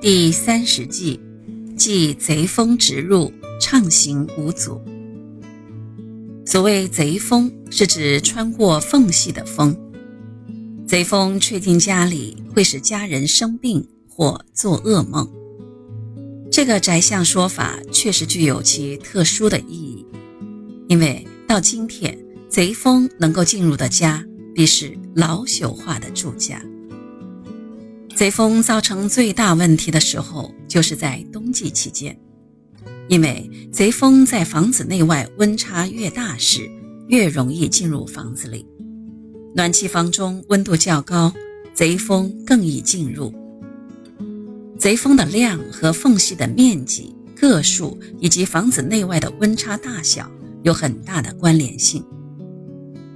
第三十计，即贼风直入，畅行无阻。所谓贼风，是指穿过缝隙的风。贼风吹进家里，会使家人生病或做噩梦。这个宅相说法确实具有其特殊的意义，因为到今天，贼风能够进入的家，必是老朽化的住家。贼风造成最大问题的时候，就是在冬季期间，因为贼风在房子内外温差越大时，越容易进入房子里。暖气房中温度较高，贼风更易进入。贼风的量和缝隙的面积、个数以及房子内外的温差大小有很大的关联性。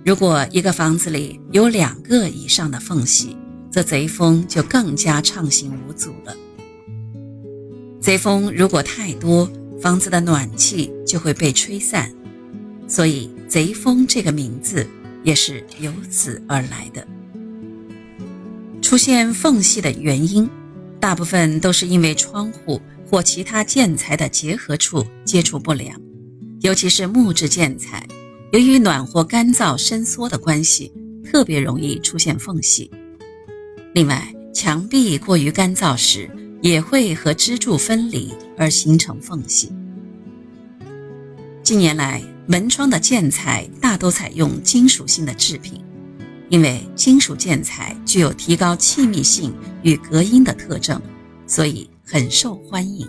如果一个房子里有两个以上的缝隙，则贼风就更加畅行无阻了。贼风如果太多，房子的暖气就会被吹散，所以“贼风”这个名字也是由此而来的。出现缝隙的原因，大部分都是因为窗户或其他建材的结合处接触不良，尤其是木质建材，由于暖和、干燥、伸缩的关系，特别容易出现缝隙。另外，墙壁过于干燥时，也会和支柱分离而形成缝隙。近年来，门窗的建材大都采用金属性的制品，因为金属建材具有提高气密性与隔音的特征，所以很受欢迎。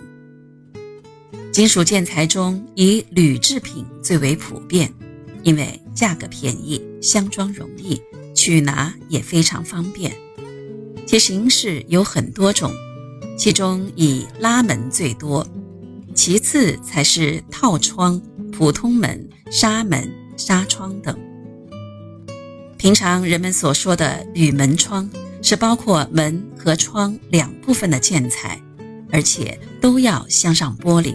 金属建材中，以铝制品最为普遍，因为价格便宜、相装容易、取拿也非常方便。其形式有很多种，其中以拉门最多，其次才是套窗、普通门、纱门、纱窗等。平常人们所说的铝门窗，是包括门和窗两部分的建材，而且都要镶上玻璃。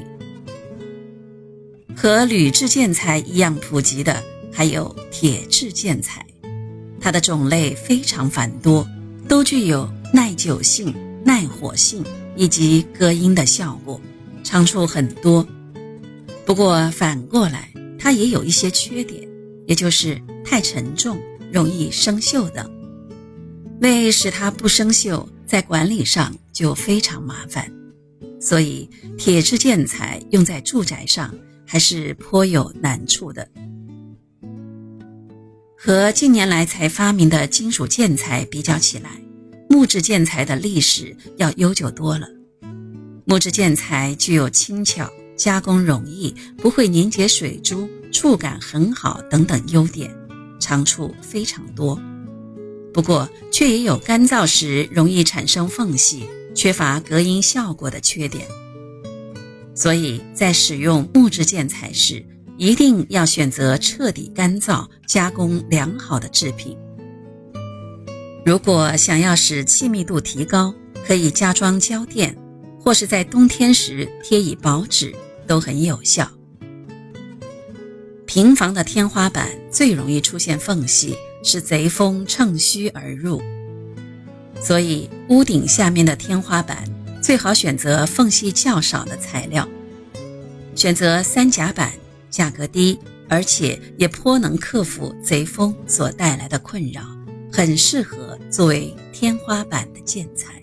和铝制建材一样普及的，还有铁制建材，它的种类非常繁多。都具有耐久性、耐火性以及隔音的效果，长处很多。不过反过来，它也有一些缺点，也就是太沉重、容易生锈等。为使它不生锈，在管理上就非常麻烦。所以，铁质建材用在住宅上还是颇有难处的。和近年来才发明的金属建材比较起来，木质建材的历史要悠久多了。木质建材具有轻巧、加工容易、不会凝结水珠、触感很好等等优点，长处非常多。不过，却也有干燥时容易产生缝隙、缺乏隔音效果的缺点。所以在使用木质建材时，一定要选择彻底干燥、加工良好的制品。如果想要使气密度提高，可以加装胶垫，或是在冬天时贴以薄纸，都很有效。平房的天花板最容易出现缝隙，是贼风乘虚而入，所以屋顶下面的天花板最好选择缝隙较少的材料，选择三甲板。价格低，而且也颇能克服贼风所带来的困扰，很适合作为天花板的建材。